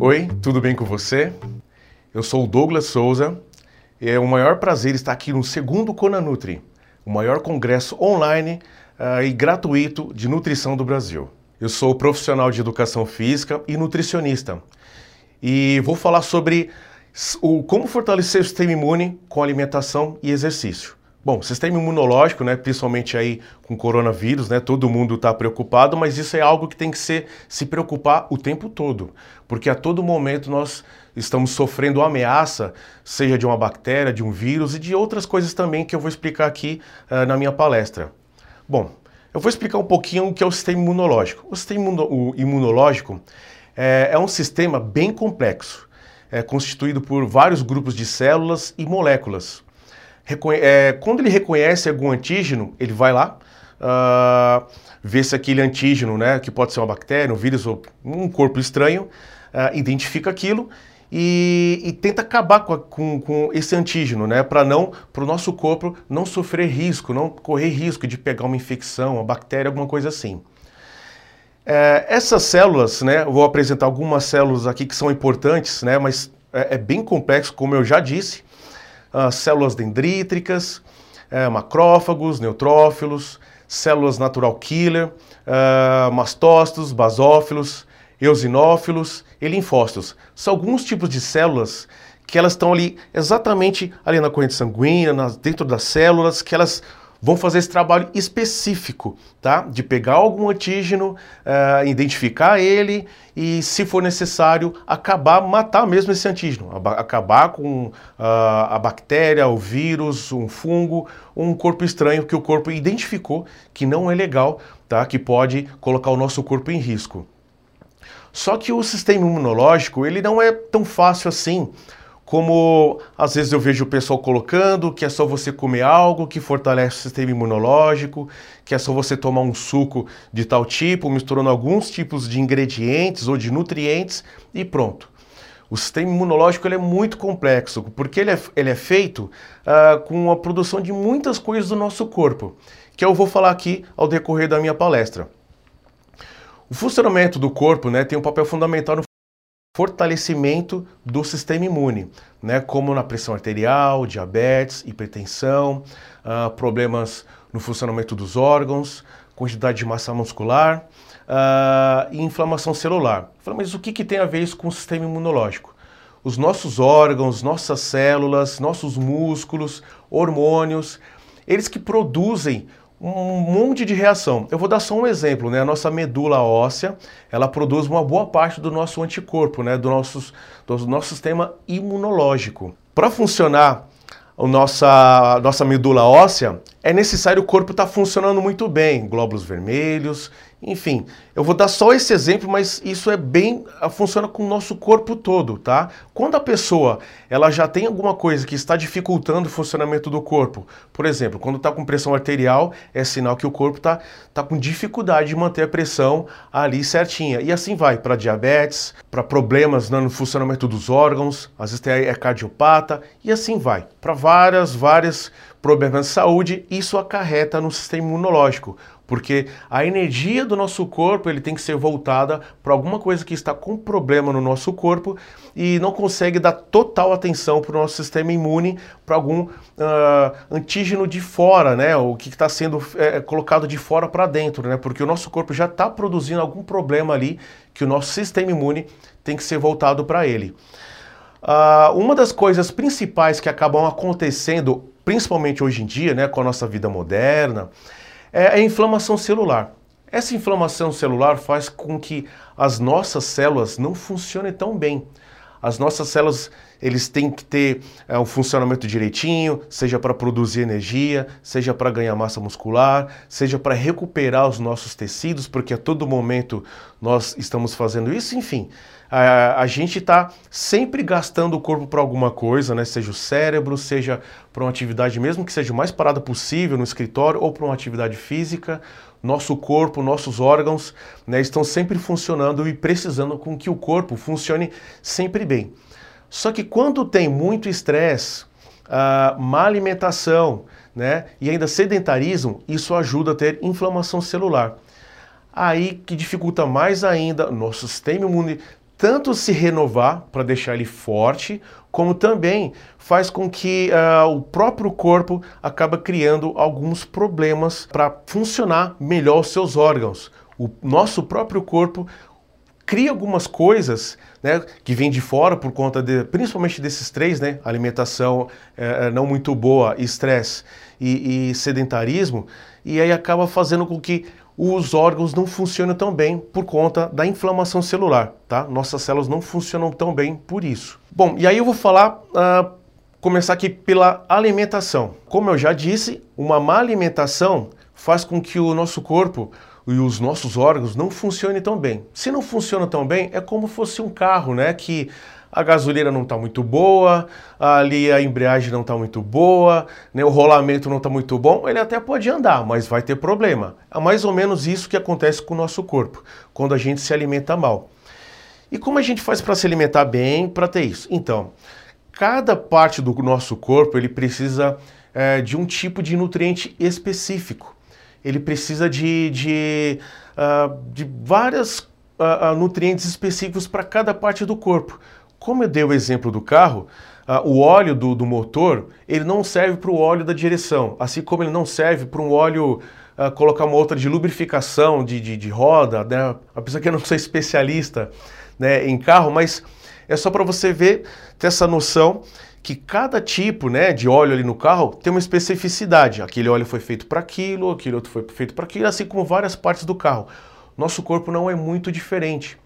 Oi, tudo bem com você? Eu sou o Douglas Souza e é o maior prazer estar aqui no segundo Conanutri, o maior congresso online uh, e gratuito de nutrição do Brasil. Eu sou profissional de educação física e nutricionista e vou falar sobre o, como fortalecer o sistema imune com alimentação e exercício. Bom, sistema imunológico, né, principalmente aí com coronavírus, né, todo mundo está preocupado, mas isso é algo que tem que ser, se preocupar o tempo todo, porque a todo momento nós estamos sofrendo ameaça, seja de uma bactéria, de um vírus e de outras coisas também que eu vou explicar aqui uh, na minha palestra. Bom, eu vou explicar um pouquinho o que é o sistema imunológico. O sistema imunológico é, é um sistema bem complexo, é constituído por vários grupos de células e moléculas é, quando ele reconhece algum antígeno, ele vai lá, uh, vê se aquele antígeno, né, que pode ser uma bactéria, um vírus ou um corpo estranho, uh, identifica aquilo e, e, tenta acabar com, a, com, com esse antígeno, né, para não, para o nosso corpo não sofrer risco, não correr risco de pegar uma infecção, uma bactéria, alguma coisa assim. É, essas células, né, vou apresentar algumas células aqui que são importantes, né, mas é, é bem complexo, como eu já disse uh, células dendríticas, uh, macrófagos, neutrófilos, células natural killer, uh, mastócitos, basófilos, eosinófilos e linfócitos. São alguns tipos de células que elas estão ali exatamente ali na corrente sanguínea, nas, dentro das células, que elas vão fazer esse trabalho específico, tá? De pegar algum antígeno, uh, identificar ele e, se for necessário, acabar, matar mesmo esse antígeno, acabar com uh, a bactéria, o vírus, um fungo, um corpo estranho que o corpo identificou que não é legal, tá? Que pode colocar o nosso corpo em risco. Só que o sistema imunológico, ele não é tão fácil assim como às vezes eu vejo o pessoal colocando que é só você comer algo que fortalece o sistema imunológico, que é só você tomar um suco de tal tipo, misturando alguns tipos de ingredientes ou de nutrientes e pronto. O sistema imunológico ele é muito complexo, porque ele é, ele é feito uh, com a produção de muitas coisas do nosso corpo, que eu vou falar aqui ao decorrer da minha palestra. O funcionamento do corpo né, tem um papel fundamental no fortalecimento do sistema imune, né, como na pressão arterial, diabetes, hipertensão, uh, problemas no funcionamento dos órgãos, quantidade de massa muscular uh, e inflamação celular. Mas o que, que tem a ver isso com o sistema imunológico? Os nossos órgãos, nossas células, nossos músculos, hormônios, eles que produzem um monte de reação. Eu vou dar só um exemplo, né? A nossa medula óssea, ela produz uma boa parte do nosso anticorpo, né? Do nosso, do nosso sistema imunológico. Para funcionar a nossa, nossa medula óssea, é necessário o corpo estar tá funcionando muito bem, glóbulos vermelhos, enfim, eu vou dar só esse exemplo, mas isso é bem funciona com o nosso corpo todo, tá? Quando a pessoa ela já tem alguma coisa que está dificultando o funcionamento do corpo, por exemplo, quando está com pressão arterial, é sinal que o corpo está tá com dificuldade de manter a pressão ali certinha. E assim vai para diabetes, para problemas no funcionamento dos órgãos, às vezes é cardiopata e assim vai para várias várias problemas de saúde. Isso acarreta no sistema imunológico porque a energia do nosso corpo ele tem que ser voltada para alguma coisa que está com problema no nosso corpo e não consegue dar total atenção para o nosso sistema imune para algum uh, antígeno de fora, né? O que está sendo é, colocado de fora para dentro, né? Porque o nosso corpo já está produzindo algum problema ali que o nosso sistema imune tem que ser voltado para ele. Uh, uma das coisas principais que acabam acontecendo, principalmente hoje em dia, né, com a nossa vida moderna, é a inflamação celular. Essa inflamação celular faz com que as nossas células não funcionem tão bem. As nossas células eles têm que ter é, um funcionamento direitinho, seja para produzir energia, seja para ganhar massa muscular, seja para recuperar os nossos tecidos, porque a todo momento nós estamos fazendo isso, enfim. A, a gente está sempre gastando o corpo para alguma coisa, né? seja o cérebro, seja para uma atividade, mesmo que seja o mais parada possível no escritório, ou para uma atividade física. Nosso corpo, nossos órgãos né, estão sempre funcionando e precisando com que o corpo funcione sempre bem. Só que quando tem muito estresse, uh, má alimentação né, e ainda sedentarismo, isso ajuda a ter inflamação celular. Aí que dificulta mais ainda nosso sistema imune tanto se renovar para deixar ele forte, como também faz com que uh, o próprio corpo acaba criando alguns problemas para funcionar melhor os seus órgãos. O nosso próprio corpo cria algumas coisas né, que vêm de fora por conta de, principalmente desses três, né, alimentação é, não muito boa, estresse e, e sedentarismo, e aí acaba fazendo com que os órgãos não funcionem tão bem por conta da inflamação celular, tá? Nossas células não funcionam tão bem por isso. Bom, e aí eu vou falar, uh, começar aqui pela alimentação. Como eu já disse, uma má alimentação faz com que o nosso corpo e os nossos órgãos não funcionem tão bem. Se não funciona tão bem, é como fosse um carro, né? Que a gasolina não está muito boa, ali a embreagem não está muito boa, né, o rolamento não está muito bom, ele até pode andar, mas vai ter problema. É mais ou menos isso que acontece com o nosso corpo, quando a gente se alimenta mal. E como a gente faz para se alimentar bem, para ter isso? Então, cada parte do nosso corpo ele precisa é, de um tipo de nutriente específico. Ele precisa de, de, uh, de várias uh, nutrientes específicos para cada parte do corpo. Como eu dei o exemplo do carro, uh, o óleo do, do, motor ele não serve para o óleo da direção, assim como ele não serve para um óleo uh, colocar uma outra de lubrificação de, de, de roda, né? apesar que eu não sou especialista né, em carro, mas é só para você ver, ter essa noção que cada tipo né, de óleo ali no carro tem uma especificidade. Aquele óleo foi feito para aquilo, aquele outro foi feito para aquilo, assim como várias partes do carro. Nosso corpo não é muito diferente.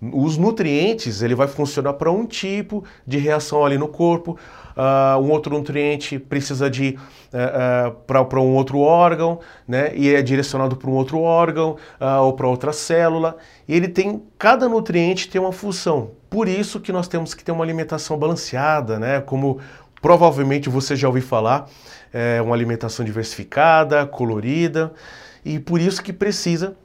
Os nutrientes, ele vai funcionar para um tipo de reação ali no corpo, uh, um outro nutriente precisa de uh, uh, para um outro órgão, né? E é direcionado para um outro órgão ou para outra célula. E ele tem, cada nutriente tem uma função. Por isso que nós temos que ter uma alimentação balanceada, né? Como provavelmente você já ouviu falar, é uma alimentação diversificada, colorida, e por isso que precisa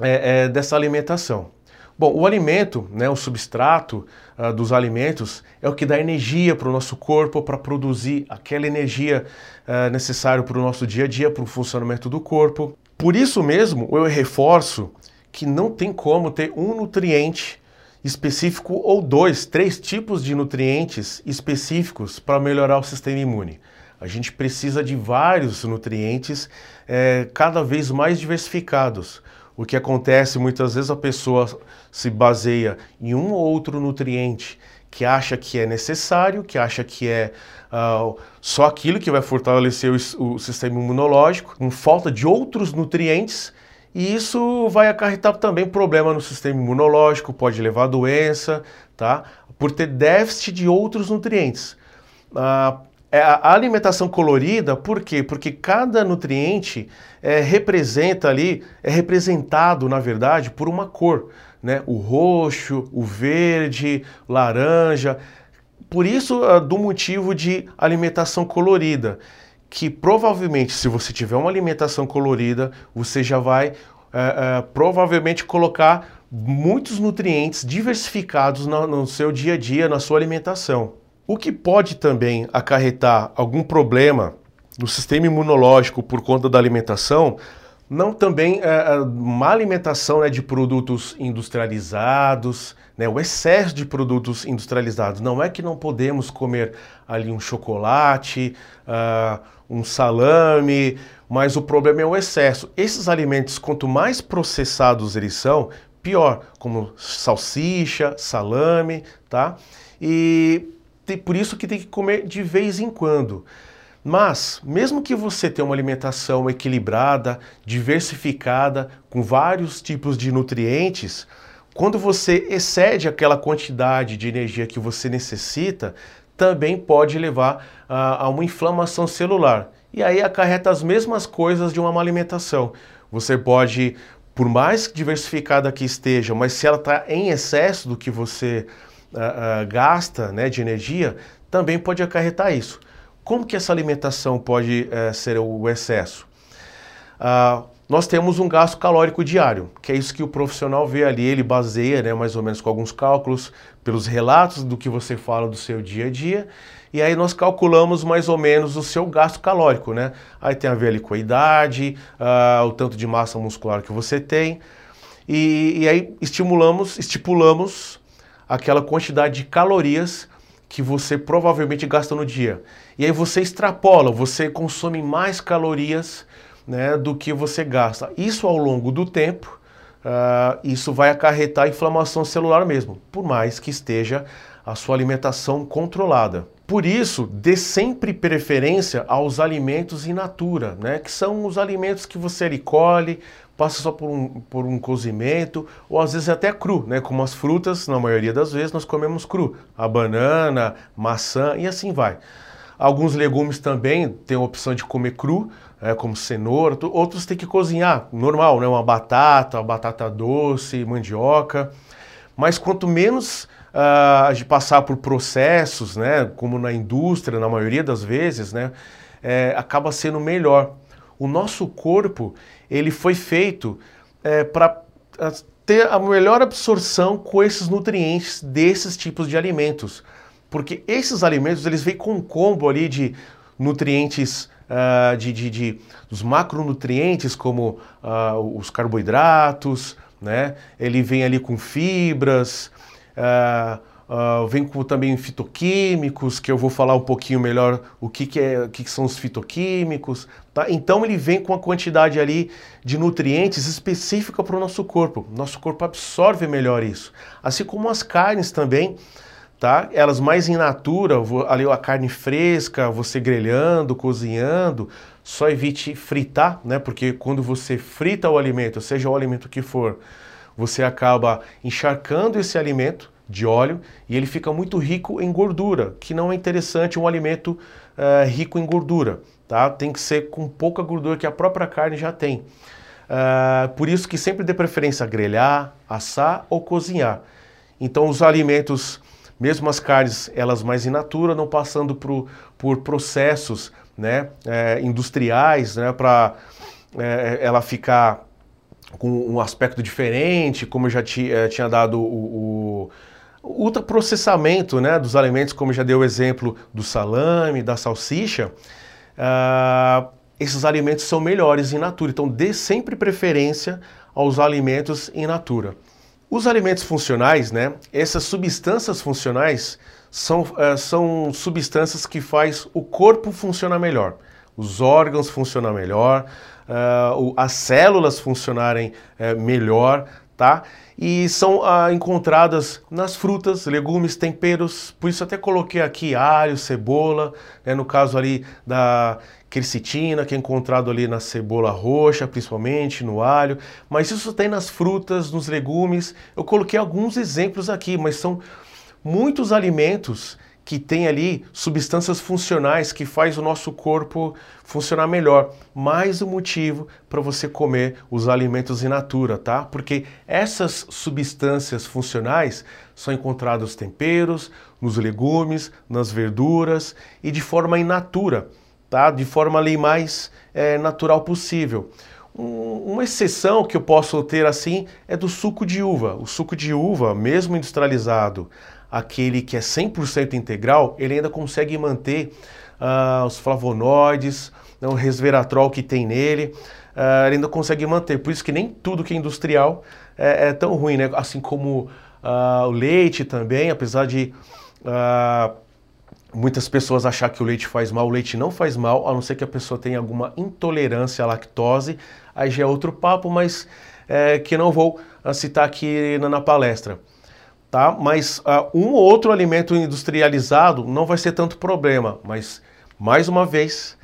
é, é, dessa alimentação. Bom, o alimento, né, o substrato uh, dos alimentos, é o que dá energia para o nosso corpo para produzir aquela energia uh, necessária para o nosso dia a dia, para o funcionamento do corpo. Por isso mesmo, eu reforço que não tem como ter um nutriente específico ou dois, três tipos de nutrientes específicos para melhorar o sistema imune. A gente precisa de vários nutrientes é, cada vez mais diversificados. O que acontece muitas vezes a pessoa se baseia em um ou outro nutriente que acha que é necessário, que acha que é uh, só aquilo que vai fortalecer o, o sistema imunológico, com falta de outros nutrientes, e isso vai acarretar também problema no sistema imunológico, pode levar a doença, tá? Por ter déficit de outros nutrientes. Uh, é a alimentação colorida, por quê? Porque cada nutriente é, representa ali, é representado, na verdade, por uma cor. Né? O roxo, o verde, laranja. Por isso, uh, do motivo de alimentação colorida, que provavelmente, se você tiver uma alimentação colorida, você já vai uh, uh, provavelmente colocar muitos nutrientes diversificados no, no seu dia a dia, na sua alimentação. O que pode também acarretar algum problema no sistema imunológico por conta da alimentação, não também é, má alimentação né, de produtos industrializados, né, o excesso de produtos industrializados. Não é que não podemos comer ali um chocolate, uh, um salame, mas o problema é o excesso. Esses alimentos, quanto mais processados eles são, pior, como salsicha, salame, tá? E por isso que tem que comer de vez em quando. Mas, mesmo que você tenha uma alimentação equilibrada, diversificada, com vários tipos de nutrientes, quando você excede aquela quantidade de energia que você necessita, também pode levar a, a uma inflamação celular. E aí acarreta as mesmas coisas de uma má alimentação. Você pode, por mais diversificada que esteja, mas se ela está em excesso do que você uh, gasta né, de energia, também pode acarretar isso. Como que essa alimentação pode uh, ser o excesso? nós temos um gasto calórico diário, que é isso que o profissional vê ali, ele baseia né, mais ou menos com alguns cálculos, pelos relatos do que você fala do seu dia a dia, e aí nós calculamos mais ou menos o seu gasto calórico, né? Aí tem a ver ali com a idade, uh, o tanto de massa muscular que você tem, e, e aí estimulamos, estipulamos aquela quantidade de calorias que você provavelmente gasta no dia. E aí você extrapola, você consome mais calorias né, do que você gasta. Isso ao longo do tempo, uh, isso vai acarretar inflamação celular mesmo, por mais que esteja a sua alimentação controlada. Por isso, dê sempre preferência aos alimentos in natura, né? que são os alimentos que você recolhe, passa só por um, por um cozimento, ou às vezes até cru, né? como as frutas, na maioria das vezes nós comemos cru, a banana, maçã e assim vai. Alguns legumes também têm a opção de comer cru, é, como cenoura, outros tem que cozinhar, normal, né? uma batata, uma batata doce, mandioca. Mas quanto menos uh, de passar por processos, né, como na indústria, na maioria das vezes, né, é, acaba sendo melhor. O nosso corpo ele foi feito é, para ter a melhor absorção com esses nutrientes desses tipos de alimentos, porque esses alimentos eles vêm com um combo ali de nutrientes Uh, de, de, de, dos macronutrientes como uh, os carboidratos, né? Ele vem ali com fibras, Uh, uh, vem com também fitoquímicos, que eu vou falar um pouquinho melhor o que, que, é, o que, que são os fitoquímicos. Tá? Então ele vem com a quantidade ali de nutrientes específica para o nosso corpo. Nosso corpo absorve melhor isso. Assim como as carnes também, tá? Elas mais in natura, ali a carne fresca, você grelhando, cozinhando, só evite fritar, né? Porque quando você frita o alimento, seja o alimento que for, você acaba encharcando esse alimento de óleo e ele fica muito rico em gordura, que não é interessante um alimento uh, rico em gordura, tá? Tem que ser com pouca gordura que a própria carne já tem. Uh, por isso que sempre dê preferência grelhar, assar ou cozinhar. Então os alimentos, mesmo as carnes, elas mais in natura, não passando por, por processos né, é, industriais, né, para é, ela ficar com um aspecto diferente, como eu já tinha dado o, o ultraprocessamento né, dos alimentos, como já deu o exemplo do salame, da salsicha, uh, esses alimentos são melhores in natura. Então, dê sempre preferência aos alimentos in natura. Os alimentos funcionais, né, essas substâncias funcionais são, uh, são substâncias que faz o corpo funcionar melhor, os órgãos funcionar melhor, uh, as células funcionarem uh, melhor, tá? E são uh, encontradas nas frutas, legumes, temperos, por isso até coloquei aqui alho, cebola, né, no caso ali da quercetina, que é encontrado ali na cebola roxa, principalmente no alho, mas isso tem nas frutas, nos legumes. Eu coloquei alguns exemplos aqui, mas são muitos alimentos que tem ali substâncias funcionais que faz o nosso corpo funcionar melhor. Mais um motivo para você comer os alimentos in natura, tá? Porque essas substâncias funcionais são encontradas nos temperos, nos legumes, nas verduras e de forma in natura, tá? De forma ali mais é, natural possível. uma exceção que eu posso ter assim é do suco de uva. O suco de uva, mesmo industrializado, aquele que é 100% integral, ele ainda consegue manter uh, os flavonoides, né, o resveratrol que tem nele, uh, ele ainda consegue manter. Por isso que nem tudo que é industrial é, é tão ruim, né? Assim como uh, o leite também, apesar de muitas pessoas achar que o leite faz mal, o leite não faz mal, a não ser que a pessoa tenha alguma intolerância à lactose, aí já é outro papo, mas é, que não vou citar aqui na, na palestra tá? Mas uh, um ou outro alimento industrializado não vai ser tanto problema. Mas, mais uma vez,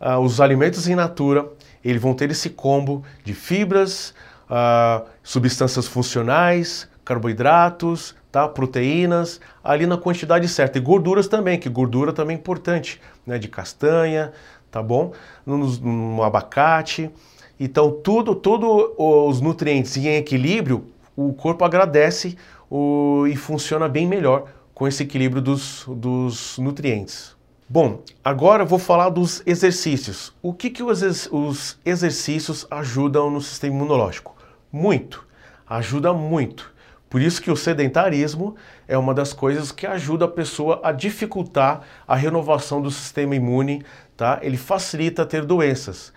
uh, os alimentos in natura, eles vão ter esse combo de fibras, uh, substâncias funcionais, carboidratos, tá? proteínas, ali na quantidade certa. E gorduras também, que gordura também é importante, né? De castanha, tá bom? No, no abacate. Então, tudo, tudo os nutrientes em equilíbrio, o corpo agradece o, e funciona bem melhor com esse equilíbrio dos, dos nutrientes. Bom, agora vou falar dos exercícios. O que, que os, os exercícios ajudam no sistema imunológico? Muito, ajuda muito. Por isso que o sedentarismo é uma das coisas que ajuda a pessoa a dificultar a renovação do sistema imune, tá? Ele facilita ter doenças,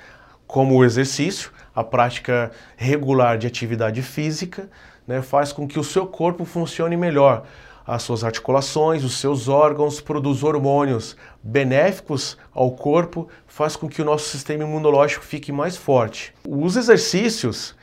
como o exercício, a prática regular de atividade física, né, faz com que o seu corpo funcione melhor. as suas articulações, os seus órgãos, produz hormônios benéficos ao corpo, faz com que o nosso sistema imunológico fique mais forte. Os exercícios,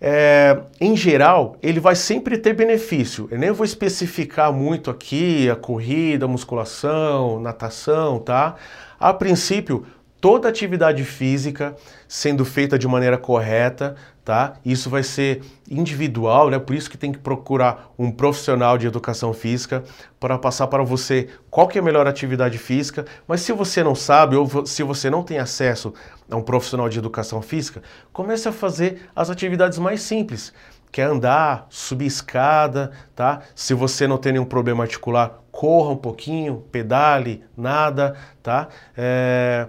é, em geral, ele vai sempre ter benefício. Eu nem vou especificar muito aqui a corrida, a musculação, natação, tá? A princípio, toda atividade física sendo feita de maneira correta, tá? Isso vai ser individual, né? Por isso que tem que procurar um profissional de educação física para passar para você qual que é a melhor atividade física. Mas se você não sabe ou se você não tem acesso a um profissional de educação física, comece a fazer as atividades mais simples. Quer andar, subir escada, tá? Se você não tem nenhum problema articular, corra um pouquinho, pedale, nada, tá? É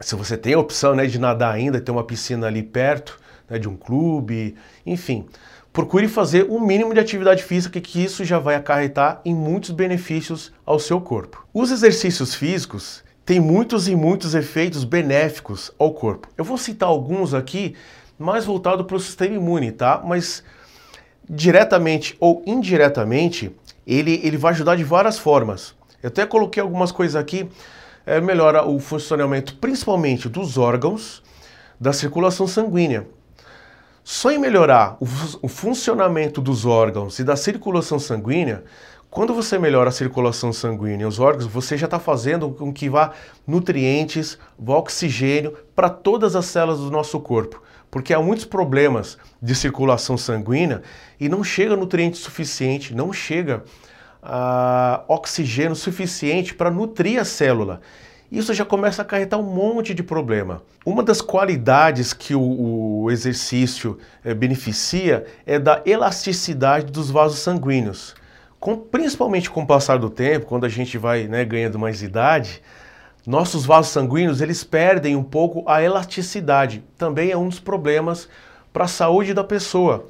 se você tem a opção né, de nadar ainda, ter uma piscina ali perto né, de um clube, enfim, procure fazer o um mínimo de atividade física que isso já vai acarretar em muitos benefícios ao seu corpo. Os exercícios físicos têm muitos e muitos efeitos benéficos ao corpo. Eu vou citar alguns aqui mais voltado para o sistema imune, tá? Mas diretamente ou indiretamente, ele, ele vai ajudar de várias formas. Eu até coloquei algumas coisas aqui é, melhora o funcionamento principalmente dos órgãos, da circulação sanguínea. Só em melhorar o, o funcionamento dos órgãos e da circulação sanguínea, quando você melhora a circulação sanguínea e os órgãos, você já está fazendo com que vá nutrientes, vá oxigênio para todas as células do nosso corpo. Porque há muitos problemas de circulação sanguínea e não chega nutriente suficiente, não chega uh, oxigênio suficiente para nutrir a célula. Isso já começa a acarretar um monte de problema. Uma das qualidades que o, o exercício é, beneficia é da elasticidade dos vasos sanguíneos. Com, principalmente com o passar do tempo, quando a gente vai né, ganhando mais idade, nossos vasos sanguíneos eles perdem um pouco a elasticidade. Também é um dos problemas para a saúde da pessoa.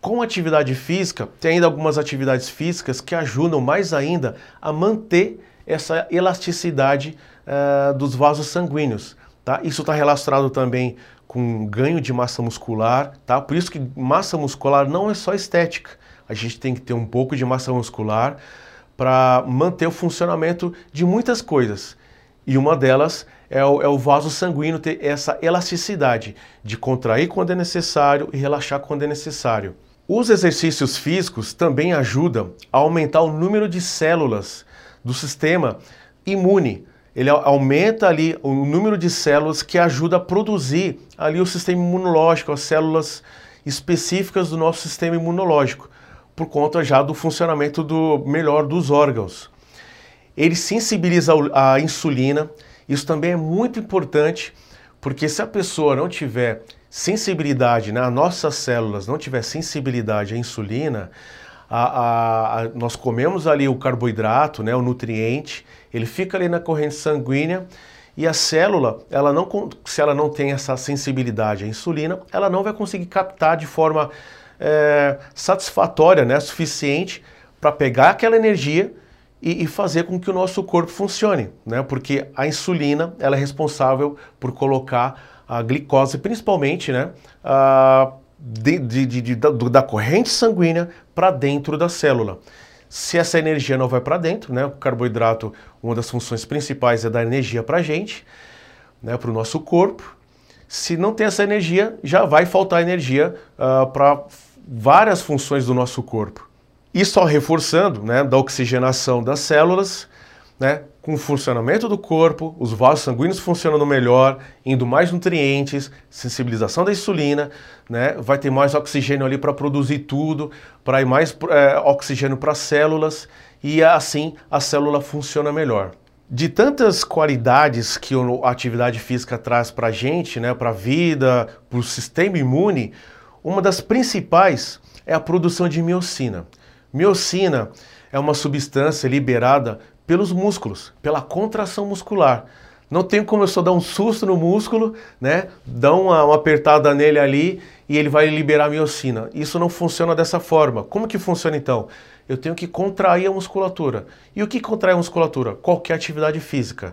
Com atividade física, tem ainda algumas atividades físicas que ajudam mais ainda a manter essa elasticidade uh, dos vasos sanguíneos. Tá? Isso está relacionado também com ganho de massa muscular. Tá? Por isso que massa muscular não é só estética. A gente tem que ter um pouco de massa muscular para manter o funcionamento de muitas coisas. E uma delas é o, é o, vaso sanguíneo ter essa elasticidade de contrair quando é necessário e relaxar quando é necessário. Os exercícios físicos também ajudam a aumentar o número de células do sistema imune. Ele aumenta ali o número de células que ajuda a produzir ali o sistema imunológico, as células específicas do nosso sistema imunológico, por conta já do funcionamento do melhor dos órgãos. Ele sensibiliza a insulina. Isso também é muito importante, porque se a pessoa não tiver sensibilidade, né, as nossas células não tiver sensibilidade à insulina, a, a, a, nós comemos ali o carboidrato, né, o nutriente, ele fica ali na corrente sanguínea e a célula, ela não, se ela não tem essa sensibilidade à insulina, ela não vai conseguir captar de forma é, satisfatória, né, suficiente para pegar aquela energia e, e, fazer com que o nosso corpo funcione, né, porque a insulina ela é responsável por colocar a glicose, principalmente, né, a, de, de, de, da, da corrente sanguínea para dentro da célula. Se essa energia não vai para dentro, né, o carboidrato, uma das funções principais é dar energia para a gente, né, para o nosso corpo. Se não tem essa energia, já vai faltar energia uh, para várias funções do nosso corpo. E só reforçando, né, da oxigenação das células, né, com o funcionamento do corpo, os vasos sanguíneos funcionando melhor, indo mais nutrientes, sensibilização da insulina, né? vai ter mais oxigênio ali para produzir tudo, para ir mais é, oxigênio para as células e assim a célula funciona melhor. De tantas qualidades que a atividade física traz para a gente, né, para a vida, para o sistema imune, uma das principais é a produção de miocina. Miocina é uma substância liberada pelos músculos, pela contração muscular. Não tem como eu só dar um susto no músculo, né? Dar uma, uma apertada nele ali e ele vai liberar miocina. Isso não funciona dessa forma. Como que funciona então? Eu tenho que contrair a musculatura. E o que contrai a musculatura? Qualquer atividade física.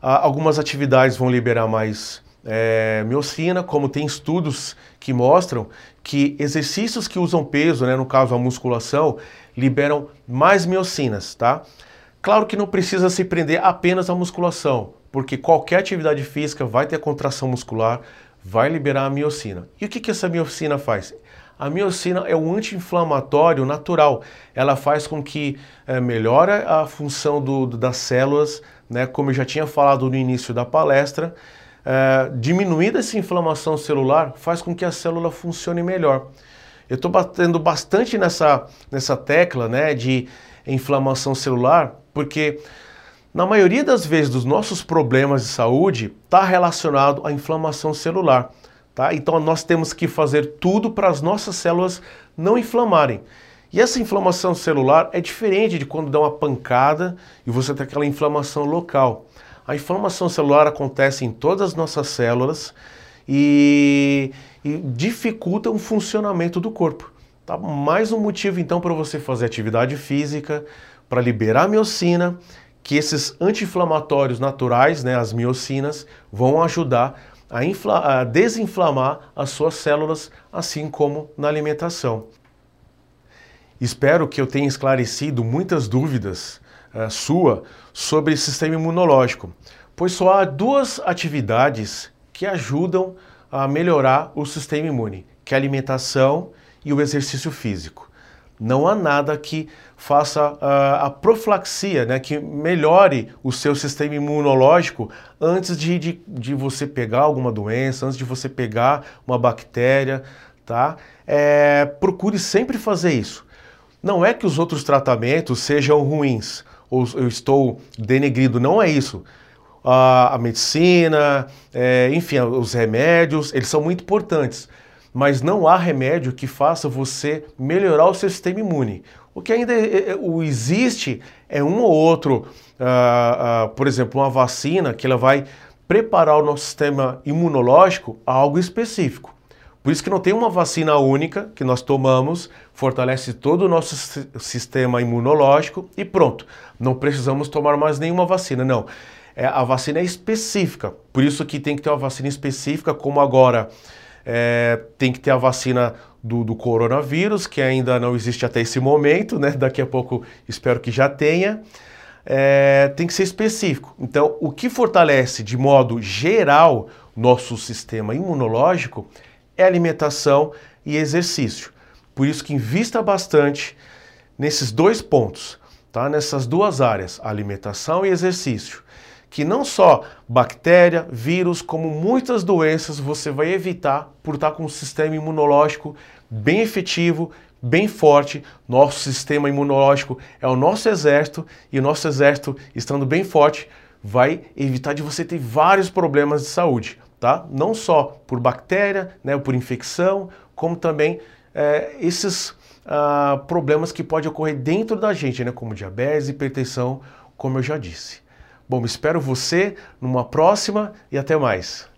Algumas atividades vão liberar mais é, miocina, como tem estudos que mostram que exercícios que usam peso, né, no caso a musculação, liberam mais miocinas, tá? Claro que não precisa se prender apenas à musculação, porque qualquer atividade física vai ter contração muscular, vai liberar a miocina. E o que, que essa miocina faz? A miocina é um anti-inflamatório natural. Ela faz com que é, melhore a função do, do, das células, né, como eu já tinha falado no início da palestra, é, diminuindo essa inflamação celular faz com que a célula funcione melhor. Eu estou batendo bastante nessa, nessa tecla né, de inflamação celular, porque na maioria das vezes dos nossos problemas de saúde está relacionado à inflamação celular. Tá? Então nós temos que fazer tudo para as nossas células não inflamarem. E essa inflamação celular é diferente de quando dá uma pancada e você tem aquela inflamação local. A inflamação celular acontece em todas as nossas células e, e dificulta o funcionamento do corpo. Tá? Mais um motivo então para você fazer atividade física, para liberar miocina, que esses anti-inflamatórios naturais, né, as miocinas, vão ajudar a, a desinflamar as suas células, assim como na alimentação. Espero que eu tenha esclarecido muitas dúvidas uh, sua sobre sistema imunológico, pois só há duas atividades que ajudam a melhorar o sistema imune, que é a alimentação e o exercício físico. Não há nada que faça uh, a profilaxia, né, que melhore o seu sistema imunológico antes de, de, de, você pegar alguma doença, antes de você pegar uma bactéria, tá? É, procure sempre fazer isso. Não é que os outros tratamentos sejam ruins, ou eu estou denegrindo, não é isso. A, a medicina, é, enfim, os remédios, eles são muito importantes, mas não há remédio que faça você melhorar o seu sistema imune. O que ainda é, é, o existe é um ou outro, uh, uh, por exemplo, uma vacina que ela vai preparar o nosso sistema imunológico a algo específico. Por isso que não tem uma vacina única que nós tomamos, fortalece todo o nosso sistema imunológico e pronto. Não precisamos tomar mais nenhuma vacina, não. É, a vacina é específica, por isso que tem que ter uma vacina específica, como agora é, tem que ter a vacina do, do, coronavírus, que ainda não existe até esse momento, né? Daqui a pouco espero que já tenha. É, tem que ser específico. Então, o que fortalece de modo geral nosso sistema imunológico é alimentação e exercício. Por isso que invista bastante nesses dois pontos, tá? Nessas duas áreas, alimentação e exercício. Que não só bactéria, vírus, como muitas doenças você vai evitar por estar com um sistema imunológico bem efetivo, bem forte. Nosso sistema imunológico é o nosso exército e o nosso exército, estando bem forte, vai evitar de você ter vários problemas de saúde tá? Não só por bactéria, né, por infecção, como também é, esses ah, problemas que podem ocorrer dentro da gente, né, como diabetes, hipertensão, como eu já disse. Bom, espero você numa próxima e até mais.